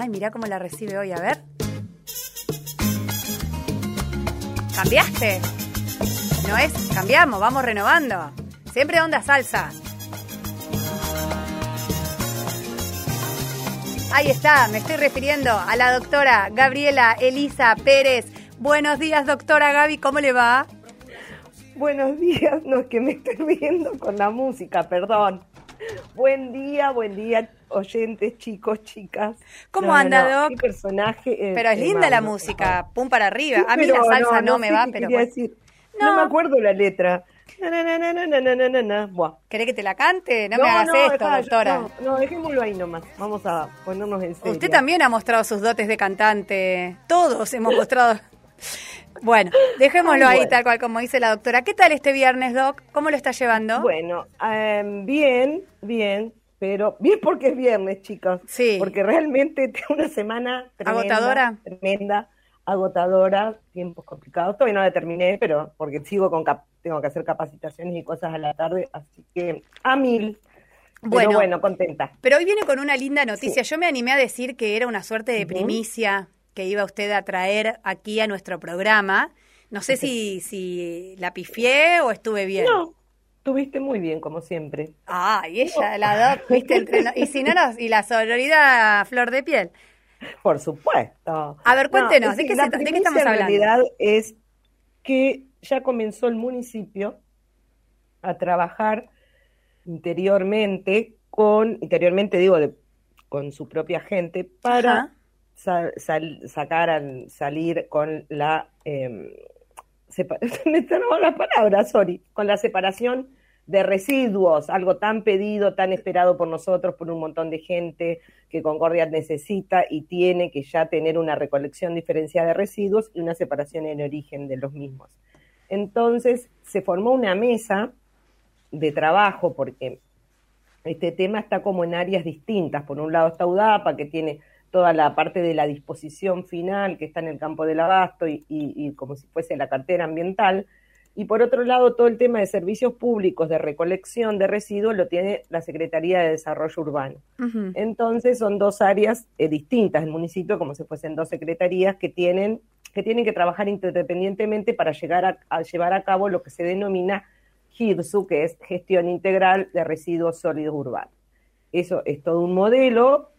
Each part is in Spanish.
Ay, mirá cómo la recibe hoy, a ver. ¿Cambiaste? No es, cambiamos, vamos renovando. Siempre onda salsa. Ahí está, me estoy refiriendo a la doctora Gabriela Elisa Pérez. Buenos días, doctora Gaby, ¿cómo le va? Buenos días, no es que me estoy viendo con la música, perdón. Buen día, buen día, oyentes, chicos, chicas. ¿Cómo anda, Doc? Qué personaje. pero es linda la música, pum para arriba. a mí la salsa no, me va, pero. Decir. No. me acuerdo la letra. ¿Querés que te la cante? No, me hagas esto, doctora. No, dejémoslo ahí nomás. Vamos a ponernos en serio. Usted también ha mostrado sus dotes de cantante. Todos hemos mostrado. Bueno, dejémoslo ahí tal cual como dice la doctora. ¿Qué tal este viernes, Doc? ¿Cómo lo está llevando? Bueno, em, bien, bien, pero bien porque es viernes, chicos. Sí. Porque realmente tengo una semana tremenda, agotadora. Tremenda, agotadora, tiempos complicados. Todavía no la terminé, pero porque sigo con tengo que hacer capacitaciones y cosas a la tarde, así que a mil. Bueno, pero bueno, contenta. Pero hoy viene con una linda noticia. Yo me animé a decir que era una suerte de primicia que iba usted a traer aquí a nuestro programa. No sé si, si la pifié o estuve bien. No, estuviste muy bien, como siempre. Ah, y ella, la dos, viste, y si no, y la sororidad flor de piel. Por supuesto. A ver, cuéntenos, ¿de, qué, estamos hablando? La realidad es que ya comenzó el municipio a trabajar interiormente con, interiormente digo, con su propia gente para sacar, salir con la, eh, me la palabra, sorry, con la separación de residuos, algo tan pedido, tan esperado por nosotros, por un montón de gente que Concordia necesita y tiene que ya tener una recolección diferenciada de residuos y una separación en origen de los mismos. Entonces se formó una mesa de trabajo porque este tema está como en áreas distintas. Por un lado está UDAPA, que tiene toda la parte de la disposición final que está en el campo del abasto y, como si fuese la cartera ambiental. Y por otro lado, todo el tema de servicios públicos de recolección de residuos lo tiene la Secretaría de Desarrollo Urbano. Entonces son dos áreas eh, distintas del municipio, como si fuesen dos secretarías que tienen que, tienen que trabajar independientemente para llegar a, a llevar a cabo lo que se denomina GIRSU, que es Gestión Integral de Residuos Sólidos Urbanos. Eso es todo un modelo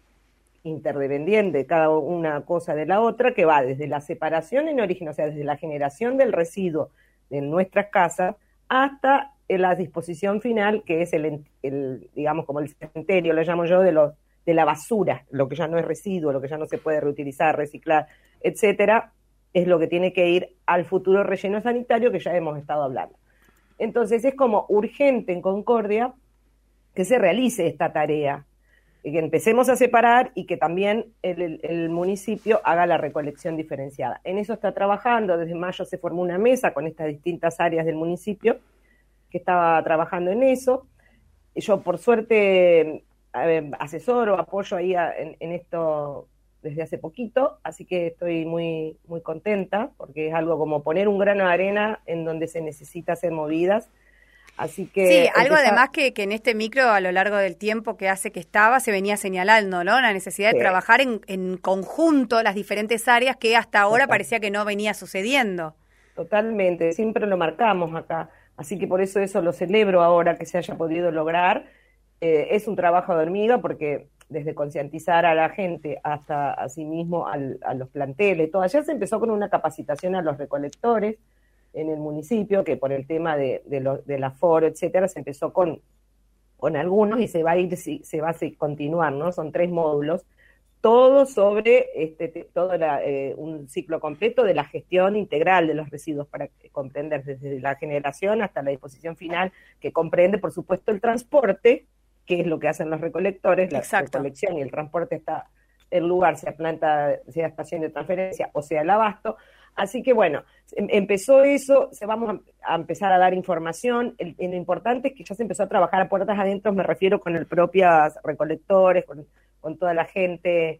interdependiente cada una cosa de la otra, que va desde la separación en origen, o sea, desde la generación del residuo en nuestras casas hasta la disposición final, que es el, digamos, como el cementerio, lo llamo yo, de, los, de la basura, lo que ya no es residuo, lo que ya no se puede reutilizar, reciclar, etcétera, es lo que tiene que ir al futuro relleno sanitario que ya hemos estado hablando. Entonces es como urgente en Concordia que se realice esta tarea, que empecemos a separar y que también el, municipio haga la recolección diferenciada. En eso está trabajando, desde mayo se formó una mesa con estas distintas áreas del municipio que estaba trabajando en eso. Yo, por suerte, asesoro, apoyo ahí en, esto desde hace poquito, así que estoy muy, muy contenta porque es algo como poner un grano de arena en donde se necesita hacer movidas Así que sí, algo además que, que, en este micro a lo largo del tiempo que hace que estaba se venía señalando, ¿no? La necesidad de trabajar en, en, conjunto las diferentes áreas que hasta ahora parecía que no venía sucediendo. Totalmente, siempre lo marcamos acá. Así que por eso eso lo celebro ahora que se haya podido lograr. Eh, es un trabajo de hormiga porque desde concientizar a la gente hasta asimismo al, a los planteles, todo. Ayer se empezó con una capacitación a los recolectores, en el municipio, que por el tema de, de lo, del aforo, etcétera, se empezó con, con algunos y se va a ir, se va a continuar, ¿no? Son tres módulos, todo sobre este, todo eh, un ciclo completo de la gestión integral de los residuos para comprender desde la generación hasta la disposición final, que comprende, por supuesto, el transporte, que es lo que hacen los recolectores, la recolección y el transporte está el lugar, sea planta, sea estación de transferencia o sea el abasto, Así que bueno, em, empezó eso, se vamos a, empezar a dar información. lo importante es que ya se empezó a trabajar a puertas adentro, me refiero con el propios recolectores, con, toda la gente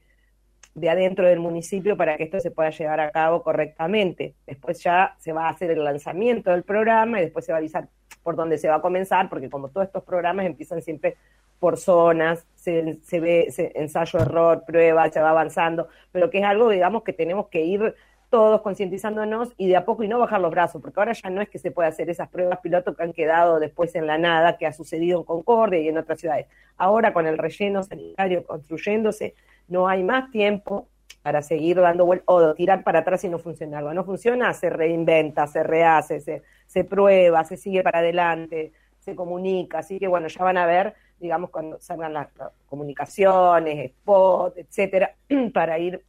de adentro del municipio para que esto se pueda llevar a cabo correctamente. Después ya se va a hacer el lanzamiento del programa y después se va a avisar por dónde se va a comenzar, porque como todos estos programas empiezan siempre por zonas, se, ve ensayo, error, prueba, se va avanzando, pero que es algo, digamos, que tenemos que ir todos concientizándonos y de a poco y no bajar los brazos, porque ahora ya no es que se pueda hacer esas pruebas piloto que han quedado después en la nada, que ha sucedido en Concordia y en otras ciudades. Ahora con el relleno sanitario construyéndose, no hay más tiempo para seguir dando vueltas o tirar para atrás y no funciona. No funciona, se reinventa, se rehace, se, se prueba, se sigue para adelante, se comunica. Así que bueno, ya van a ver, digamos, cuando salgan las comunicaciones, spot, etcétera, para ir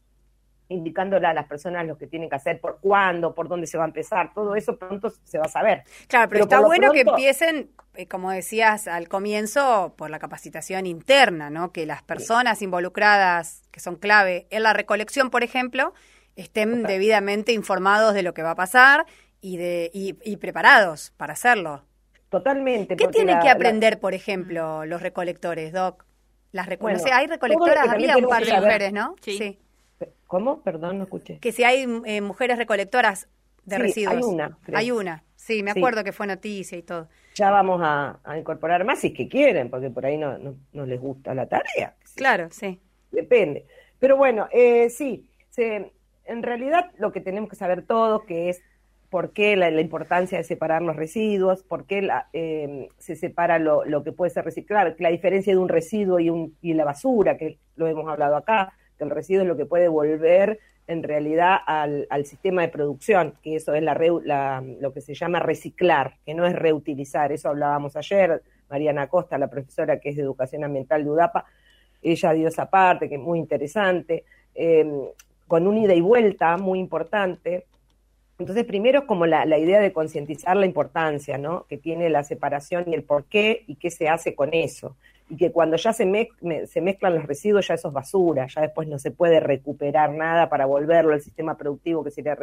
indicándole a las personas lo que tienen que hacer, por cuándo, por dónde se va a empezar, todo eso pronto se va a saber. Claro, pero, pero está bueno pronto, que empiecen, eh, como decías al comienzo, por la capacitación interna, ¿no? Que las personas sí. involucradas, que son clave en la recolección, por ejemplo, estén Total. debidamente informados de lo que va a pasar y, de, y, y preparados para hacerlo. Totalmente. ¿Qué tienen la, que aprender, la... por ejemplo, los recolectores, Doc? Las recole bueno, hay recolectoras, había un par de mujeres, ¿no? sí. sí. ¿Cómo? Perdón, no escuché. Que si hay eh, mujeres recolectoras de sí, residuos. Hay una. Creo. Hay una. Sí, me acuerdo sí. que fue noticia y todo. Ya vamos a, a, incorporar más si es que quieren, porque por ahí no, no, no les gusta la tarea. Claro, sí. Depende. Pero bueno, eh, sí, se, en realidad lo que tenemos que saber todos que es por qué la, la importancia de separar los residuos, por qué la, eh, se separa lo, lo, que puede ser reciclable, la diferencia de un residuo y, un, y la basura, que lo hemos hablado acá, que el residuo es lo que puede volver en realidad al, sistema de producción, que eso es lo que se llama reciclar, que no es reutilizar, eso hablábamos ayer, Mariana Costa, la profesora que es de Educación Ambiental de UDAPA, ella dio esa parte, que es muy interesante, eh, con un ida y vuelta muy importante. Entonces, primero es como la, la idea de concientizar la importancia ¿no? que tiene la separación y el por qué y qué se hace con eso y que cuando ya se, me, me, se, mezclan los residuos ya eso es basura, ya después no se puede recuperar nada para volverlo al sistema productivo que sería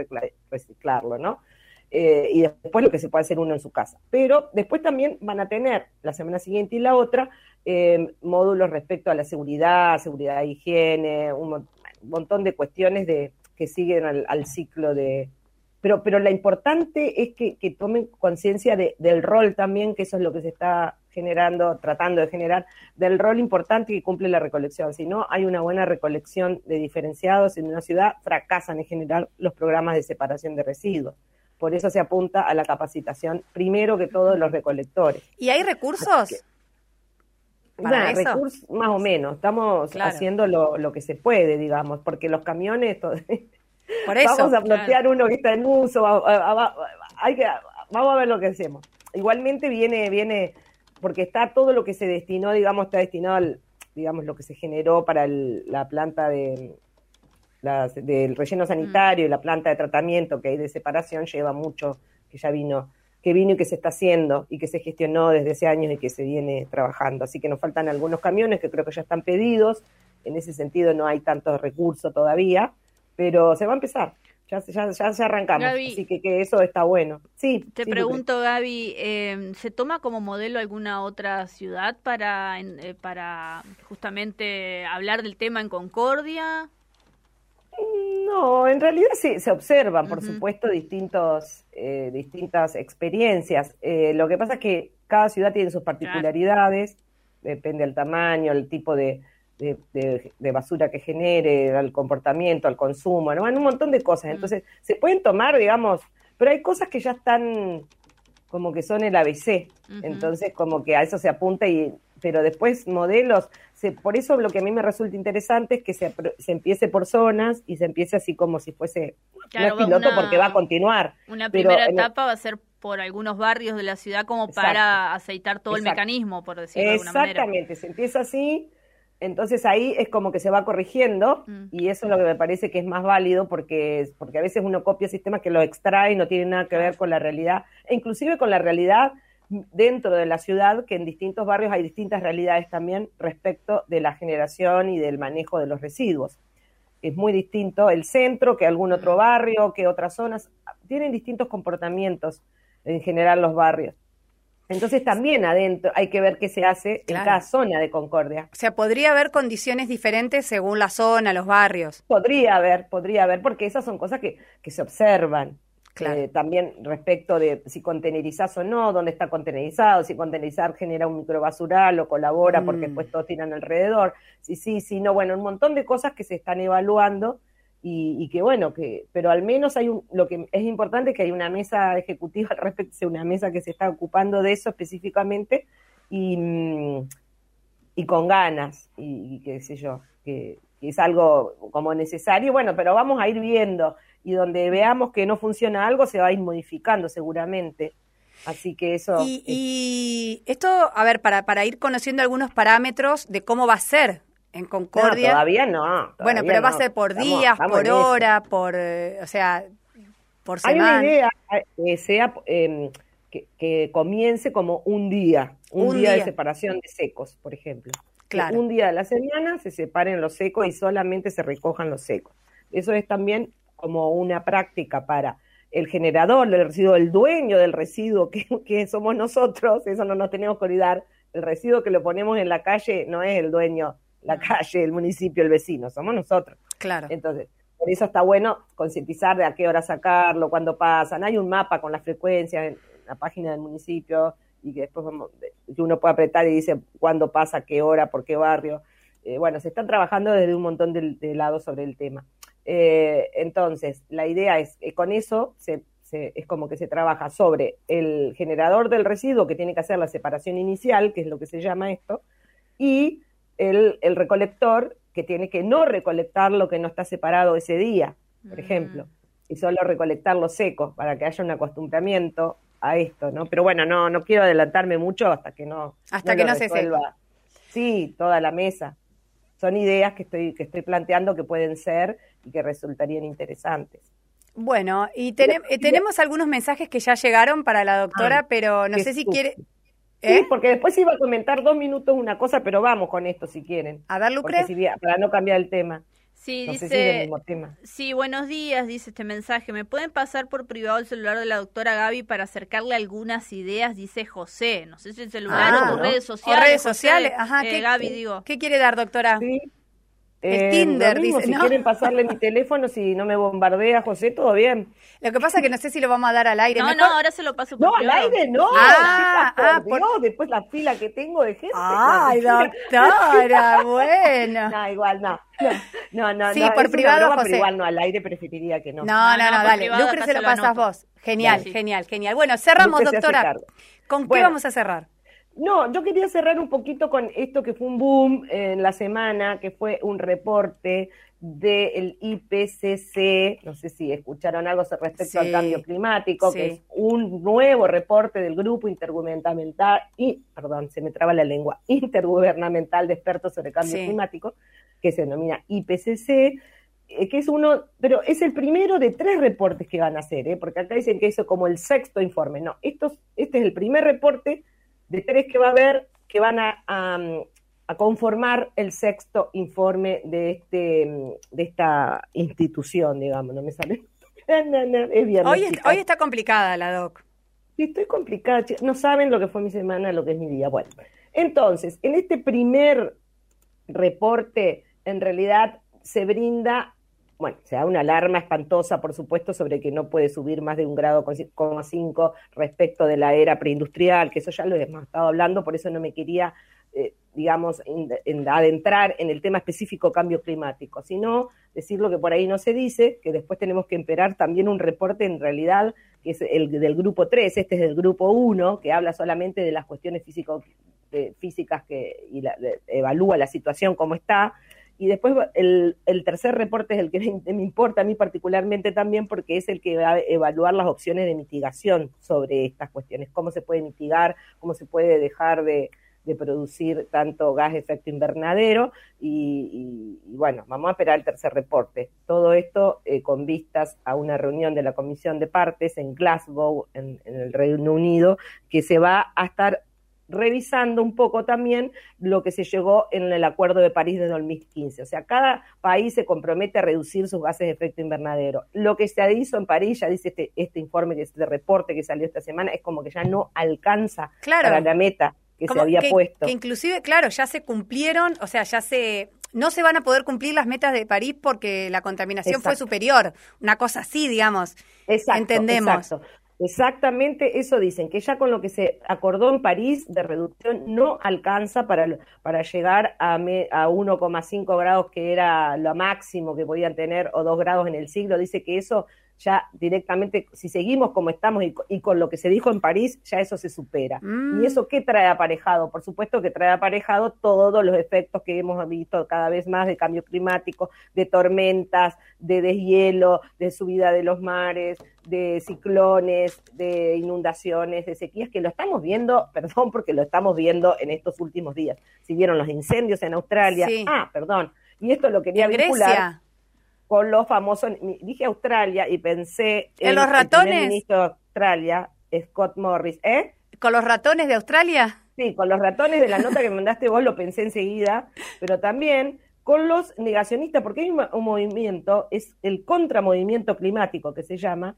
reciclarlo, ¿no? Eh, y después lo que se puede hacer uno en su casa. Pero después también van a tener la semana siguiente y la otra eh, módulos respecto a la seguridad, seguridad de higiene, un, un montón de cuestiones de, que siguen al, al ciclo de, pero, pero la importante es que, que tomen conciencia de, del rol también, que eso es lo que se está generando, tratando de generar, del rol importante que cumple la recolección. Si no hay una buena recolección de diferenciados en una ciudad, fracasan en general los programas de separación de residuos. Por eso se apunta a la capacitación, primero que todos los recolectores. ¿Y hay recursos? Para nah, recursos más o menos. Estamos claro. haciendo lo, lo, que se puede, digamos, porque los camiones... Por eso, vamos a plantear claro. uno que está en uso, hay que, vamos a ver lo que hacemos. Igualmente viene, viene, porque está todo lo que se destinó, digamos, está destinado al, digamos, lo que se generó para el, la planta de la, del relleno sanitario y mm. la planta de tratamiento que hay de separación lleva mucho, que ya vino, que vino y que se está haciendo y que se gestionó desde hace años y que se viene trabajando. Así que nos faltan algunos camiones que creo que ya están pedidos. En ese sentido no hay tantos recursos todavía pero se va a empezar. Ya, ya, ya, ya arrancamos, Gaby, así que, que, eso está bueno. Sí. Te sí, pregunto, Gaby, eh, ¿se toma como modelo alguna otra ciudad para, eh, para justamente hablar del tema en Concordia? No, en realidad sí, se observan, por uh -huh. supuesto, distintos, eh, distintas experiencias. Eh, lo que pasa es que cada ciudad tiene sus particularidades, claro. depende del tamaño, el tipo de, de, de, de, basura que genere, al comportamiento, al consumo, ¿no? un montón de cosas. Entonces, se pueden tomar, digamos, pero hay cosas que ya están como que son el ABC. Uh -huh. Entonces, como que a eso se apunta y pero después modelos, se, por eso lo que a mí me resulta interesante es que se, se empiece por zonas y se empiece así como si fuese claro, no es piloto una, porque va a continuar. Una primera etapa va a ser por algunos barrios de la ciudad como Exacto. para aceitar todo Exacto. el mecanismo, por decirlo de alguna manera. Exactamente, se empieza así entonces ahí es como que se va corrigiendo mm. y eso es lo que me parece que es más válido porque, porque a veces uno copia sistemas que lo extrae y no tiene nada que ver con la realidad, e inclusive con la realidad dentro de la ciudad, que en distintos barrios hay distintas realidades también respecto de la generación y del manejo de los residuos. Es muy distinto el centro que algún otro mm. barrio, que otras zonas, tienen distintos comportamientos en general los barrios. Entonces también adentro hay que ver qué se hace claro. en cada zona de Concordia. O sea, podría haber condiciones diferentes según la zona, los barrios. Podría haber, podría haber, porque esas son cosas que, que se observan. Eh, también respecto de si contenerizás o no, dónde está contenerizado, si contenerizar genera un microbasural o colabora porque mm. después todos tiran alrededor, si sí, si no, bueno, un montón de cosas que se están evaluando y, que bueno, que, pero al menos hay un, lo que es importante es que hay una mesa ejecutiva al respecto, una mesa que se está ocupando de eso específicamente y, mm, y con ganas, y, qué sé yo, que, es algo como necesario, bueno, pero vamos a ir viendo y donde veamos que no funciona algo se va a ir modificando seguramente. Así que eso. Y, esto, a ver, para, para ir conociendo algunos parámetros de cómo va a ser en Concordia. todavía no. bueno, pero va a ser por días, por hora, por, eh, o sea, por semana. Hay una idea eh, que sea em, que, comience como un día, un, día, de separación de secos, por ejemplo. Claro. un día de la semana se separen los secos y solamente se recojan los secos. Eso es también como una práctica para el generador del residuo, el dueño del residuo que, que somos nosotros, eso no nos tenemos que olvidar. El residuo que lo ponemos en la calle no es el dueño la calle, el municipio, el vecino, somos nosotros. Claro. Entonces, por eso está bueno concientizar de a qué hora sacarlo, cuándo pasan. Hay un mapa con las frecuencias en la página del municipio y que después que uno puede apretar y dice cuándo pasa, qué hora, por qué barrio. Eh, bueno, se están trabajando desde un montón de, lados sobre el tema. Eh, entonces, la idea es que con eso se, es como que se trabaja sobre el generador del residuo que tiene que hacer la separación inicial, que es lo que se llama esto, y el, el, recolector que tiene que no recolectar lo que no está separado ese día, por mm. ejemplo, y solo recolectar lo seco para que haya un acostumbramiento a esto, ¿no? Pero bueno, no, no quiero adelantarme mucho hasta que no, hasta que no se sepa. Sí, toda la mesa. Son ideas que estoy, que estoy planteando que pueden ser y que resultarían interesantes. Bueno, y eh, tenemos algunos mensajes que ya llegaron para la doctora, pero no sé si quiere, Sí, ¿Eh? porque después iba a comentar dos minutos una cosa, pero vamos con esto si quieren. A ver, Lucre. para no cambiar el tema. Sí, dice. Sí, buenos días, dice este mensaje. ¿Me pueden pasar por privado el celular de la doctora Gaby para acercarle algunas ideas? Dice José. No sé si el celular ah, o redes sociales. redes sociales, ajá. Eh, Gaby, digo. ¿Qué quiere dar, doctora? Sí, el eh, Tinder, dice. Si quieren pasarle mi teléfono, si no me bombardea, José, todo bien. Lo que pasa es que no sé si lo vamos a dar al aire. No, no, ahora se lo paso por No, al aire no. Ah, ah por... después la fila que tengo de gente. Ay, doctora, bueno. No, igual no. No, no, sí, por privado, José. Pero igual no, al aire preferiría que no. No, no, no, dale. Lucre se lo pasas vos. Genial, genial, genial. Bueno, cerramos, doctora. ¿Con qué vamos a cerrar? No, yo quería cerrar un poquito con esto que fue un boom en la semana, que fue un reporte del IPCC, no sé si escucharon algo respecto al cambio climático, que es un nuevo reporte del Grupo Intergubernamental, y, perdón, se me traba la lengua, Intergubernamental de Expertos sobre Cambio Climático, que se denomina IPCC, eh, que es uno, pero es el primero de tres reportes que van a hacer, ¿eh? porque acá dicen que eso como el sexto informe, no, estos, este es el primer reporte de tres que va a haber que van a, a, conformar el sexto informe de este de esta institución, digamos, no me sale. hoy, hoy está complicada la doc. Sí, estoy complicada. No saben lo que fue mi semana, lo que es mi día. Bueno, entonces, en este primer reporte, en realidad se brinda bueno, se da una alarma espantosa, por supuesto, sobre que no puede subir más de un grado con cinco respecto de la era preindustrial, que eso ya lo hemos estado hablando, por eso no me quería, eh, digamos, adentrar en el tema específico cambio climático, sino decir lo que por ahí no se dice, que después tenemos que esperar también un reporte en realidad, que es el del grupo 3, este es del grupo 1, que habla solamente de las cuestiones físico, físicas que y evalúa la situación como está, y después el, el, tercer reporte es el que me, importa a mí particularmente también porque es el que va a evaluar las opciones de mitigación sobre estas cuestiones, cómo se puede mitigar, cómo se puede dejar de, producir tanto gas de efecto invernadero y, bueno, vamos a esperar el tercer reporte. Todo esto eh, con vistas a una reunión de la Comisión de Partes en Glasgow, en, en el Reino Unido, que se va a estar revisando un poco también lo que se llegó en el Acuerdo de París de 2015. O sea, cada país se compromete a reducir sus gases de efecto invernadero. Lo que se hizo en París, ya dice este, este informe, este reporte que salió esta semana, es como que ya no alcanza para la meta que se había puesto. Que inclusive, claro, ya se cumplieron, o sea, ya se, no se van a poder cumplir las metas de París porque la contaminación fue superior. Una cosa así, digamos. Exacto, Entendemos. Exacto. Exactamente eso dicen, que ya con lo que se acordó en París de reducción no alcanza para, para llegar a, a 1,5 grados, que era lo máximo que podían tener, o 2 grados en el siglo. Dice que eso ya directamente, si seguimos como estamos y, con lo que se dijo en París, ya eso se supera. Mm. ¿Y eso qué trae aparejado? Por supuesto que trae aparejado todos los efectos que hemos visto cada vez más de cambio climático, de tormentas, de deshielo, de subida de los mares, de ciclones, de inundaciones, de sequías, que lo estamos viendo, perdón, porque lo estamos viendo en estos últimos días. Si vieron los incendios en Australia, ah, perdón, y esto lo quería ¿En vincular. Grecia? Con los famosos, dije Australia y pensé en, los ratones. El ministro de Australia, Scott Morris, ¿eh? ¿Con los ratones de Australia? Sí, con los ratones de la nota que mandaste vos lo pensé enseguida, pero también con los negacionistas, porque hay un, movimiento, es el contramovimiento climático que se llama,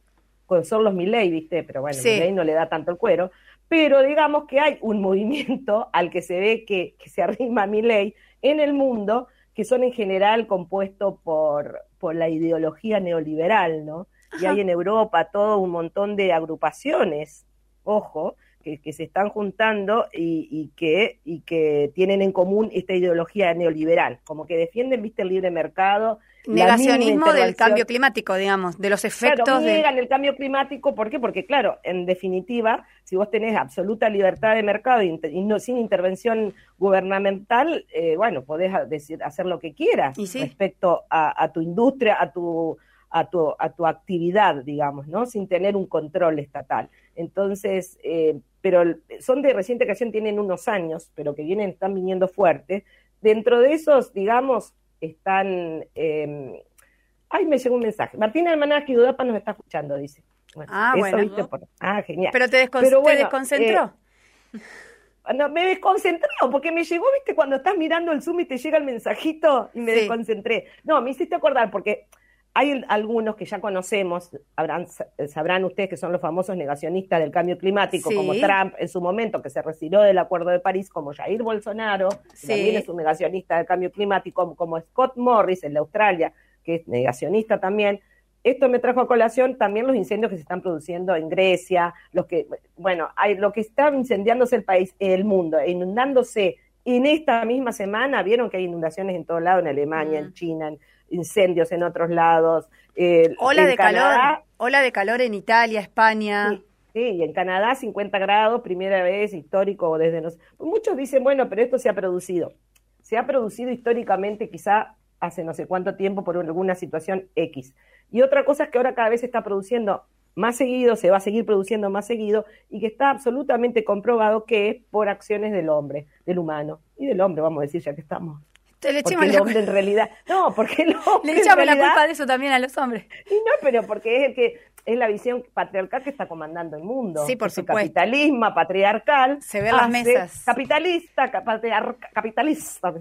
son los Milley, ¿viste? Pero bueno, Sí. Milley no le da tanto el cuero, pero digamos que hay un movimiento al que se ve que, que se arrima Milley en el mundo, que son en general compuestos por, por la ideología neoliberal, ¿no? Y hay en Europa todo un montón de agrupaciones, ojo, que, que se están juntando y, y que, y que tienen en común esta ideología neoliberal, como que defienden, viste, el libre mercado. Negacionismo del cambio climático, digamos, de los efectos Claro, de... niegan el cambio climático, ¿por qué? Porque, claro, en definitiva, si vos tenés absoluta libertad de mercado y, no, sin intervención gubernamental, eh, bueno, podés decir, hacer lo que quieras sí. respecto a, a tu industria, a tu, a, tu, a tu actividad, digamos, ¿no? Sin tener un control estatal. Entonces, eh, pero son de reciente creación, tienen unos años, pero que vienen, están viniendo fuertes. Dentro de esos, digamos, están... eh, Ay, me llegó un mensaje. Martina Almanaje Dudapa nos está escuchando, dice. Bueno, Ah, eso, bueno. ¿viste? Por- Ah, genial. Pero te, descon- Pero te desconcentró. No, me desconcentré porque me llegó, viste, cuando estás mirando el Zoom y te llega el mensajito y me Sí. desconcentré. No, me hiciste acordar porque hay algunos que ya conocemos, habrán, sabrán ustedes que son los famosos negacionistas del cambio climático, Sí. como Trump en su momento, que se retiró del Acuerdo de París, como Jair Bolsonaro, que también es un negacionista del cambio climático, como, Scott Morris, el de Australia, que es negacionista también. Esto me trajo a colación también los incendios que se están produciendo en Grecia, los que, bueno, hay, lo que está incendiándose el país, el mundo, e inundándose en esta misma semana, vieron que hay inundaciones en todo lado, en Alemania, Mm. en China, en- incendios en otros lados. eh, Ola de Canadá, calor, ola de calor en Italia, España. Sí, sí, y en Canadá 50 grados, primera vez histórico desde nos... Muchos dicen, bueno, pero esto se ha producido. Se ha producido históricamente quizá hace no sé cuánto tiempo por alguna situación X. Y otra cosa es que ahora cada vez se está produciendo más seguido, se va a seguir produciendo más seguido y que está absolutamente comprobado que es por acciones del hombre, del humano y del hombre, vamos a decir, ya que estamos. Te le Porque echamos el la, hombre en realidad, no, porque el hombre le en echamos la culpa de eso también a los hombres. y no, pero porque es el que es la visión patriarcal que está comandando el mundo. Sí, por Ese supuesto. capitalismo patriarcal. Se ve en las mesas. Capitalista, capitalista.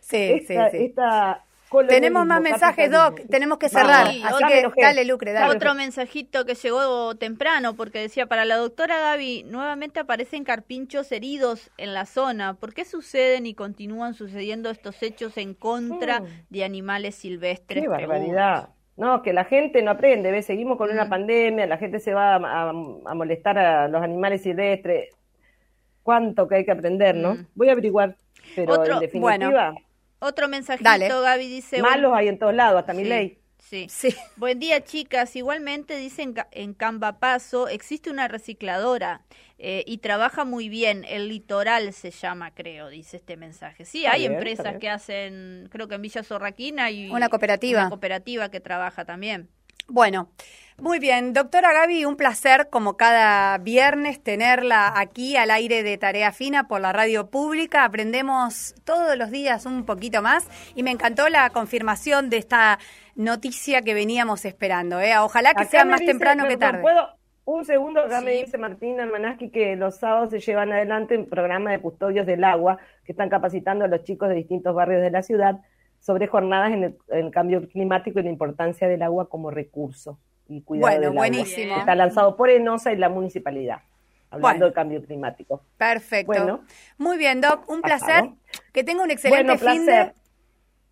Sí, esta, sí, sí. esta Tenemos más mensajes, Doc. Tenemos que cerrar. Sí, así otra que mujer. dale, Lucre, dale. Otro mensajito que llegó temprano porque decía, para la doctora Gaby, nuevamente aparecen carpinchos heridos en la zona. ¿Por qué suceden y continúan sucediendo estos hechos en contra Mm. de animales silvestres? Qué barbaridad. No, que la gente no aprende, ¿ves? Seguimos con una Mm. pandemia, la gente se va a, a- a molestar a los animales silvestres. Cuánto que hay que aprender, ¿no? Mm. Voy a averiguar, pero Otro- en definitiva, bueno. Otro mensajito, Dale. Gaby dice... malos hay en todos lados, hasta Sí, mi ley. Sí. Sí. Buen día, chicas. Igualmente dicen ca- en Cambapaso existe una recicladora eh, y trabaja muy bien. El litoral se llama, creo, dice este mensaje. Sí, Está hay bien, empresas que hacen, creo que en Villa Zorraquina y Una cooperativa. una cooperativa que trabaja también. Bueno, muy bien. Doctora Gaby, un placer como cada viernes tenerla aquí al aire de Tarea Fina por la radio pública. Aprendemos todos los días un poquito más y me encantó la confirmación de esta noticia que veníamos esperando. ¿eh? Ojalá que Acá sea más dice, temprano que tarde. ¿Puedo? Un segundo, acá me dice Martín Almanaski que los sábados se llevan adelante un programa de custodios del agua que están capacitando a los chicos de distintos barrios de la ciudad sobre jornadas en el, en el cambio climático y la importancia del agua como recurso y cuidado Bueno, del agua. buenísimo. Está lanzado por Enosa y la municipalidad, hablando Bueno. del cambio climático. Perfecto. Bueno. Muy bien, Doc. Un Pasado. placer. Que tenga un excelente Bueno, fin de...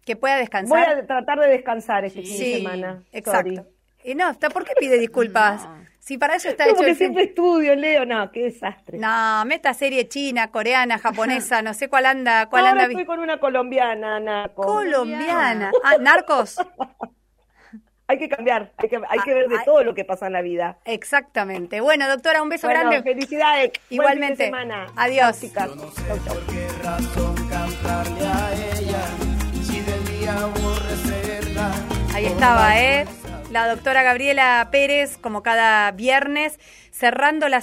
Que pueda descansar. Voy a tratar de descansar este fin de semana. Exacto. Y no, ¿por qué pide disculpas? Si para eso está no, hecho. Porque siempre estudio, leo, no, qué desastre. No, meta serie china, coreana, japonesa, no sé cuál anda. Cuál Ahora anda estoy con una colombiana, narcos. Colombiana. Ah, narcos. hay que cambiar, hay que, hay que ver de ah, todo lo que pasa en la vida. Exactamente. Bueno, doctora, un beso bueno, grande. Felicidades. Igualmente. semana. Adiós. Ahí estaba, ¿eh? La doctora Gabriela Pérez, como cada viernes, cerrando las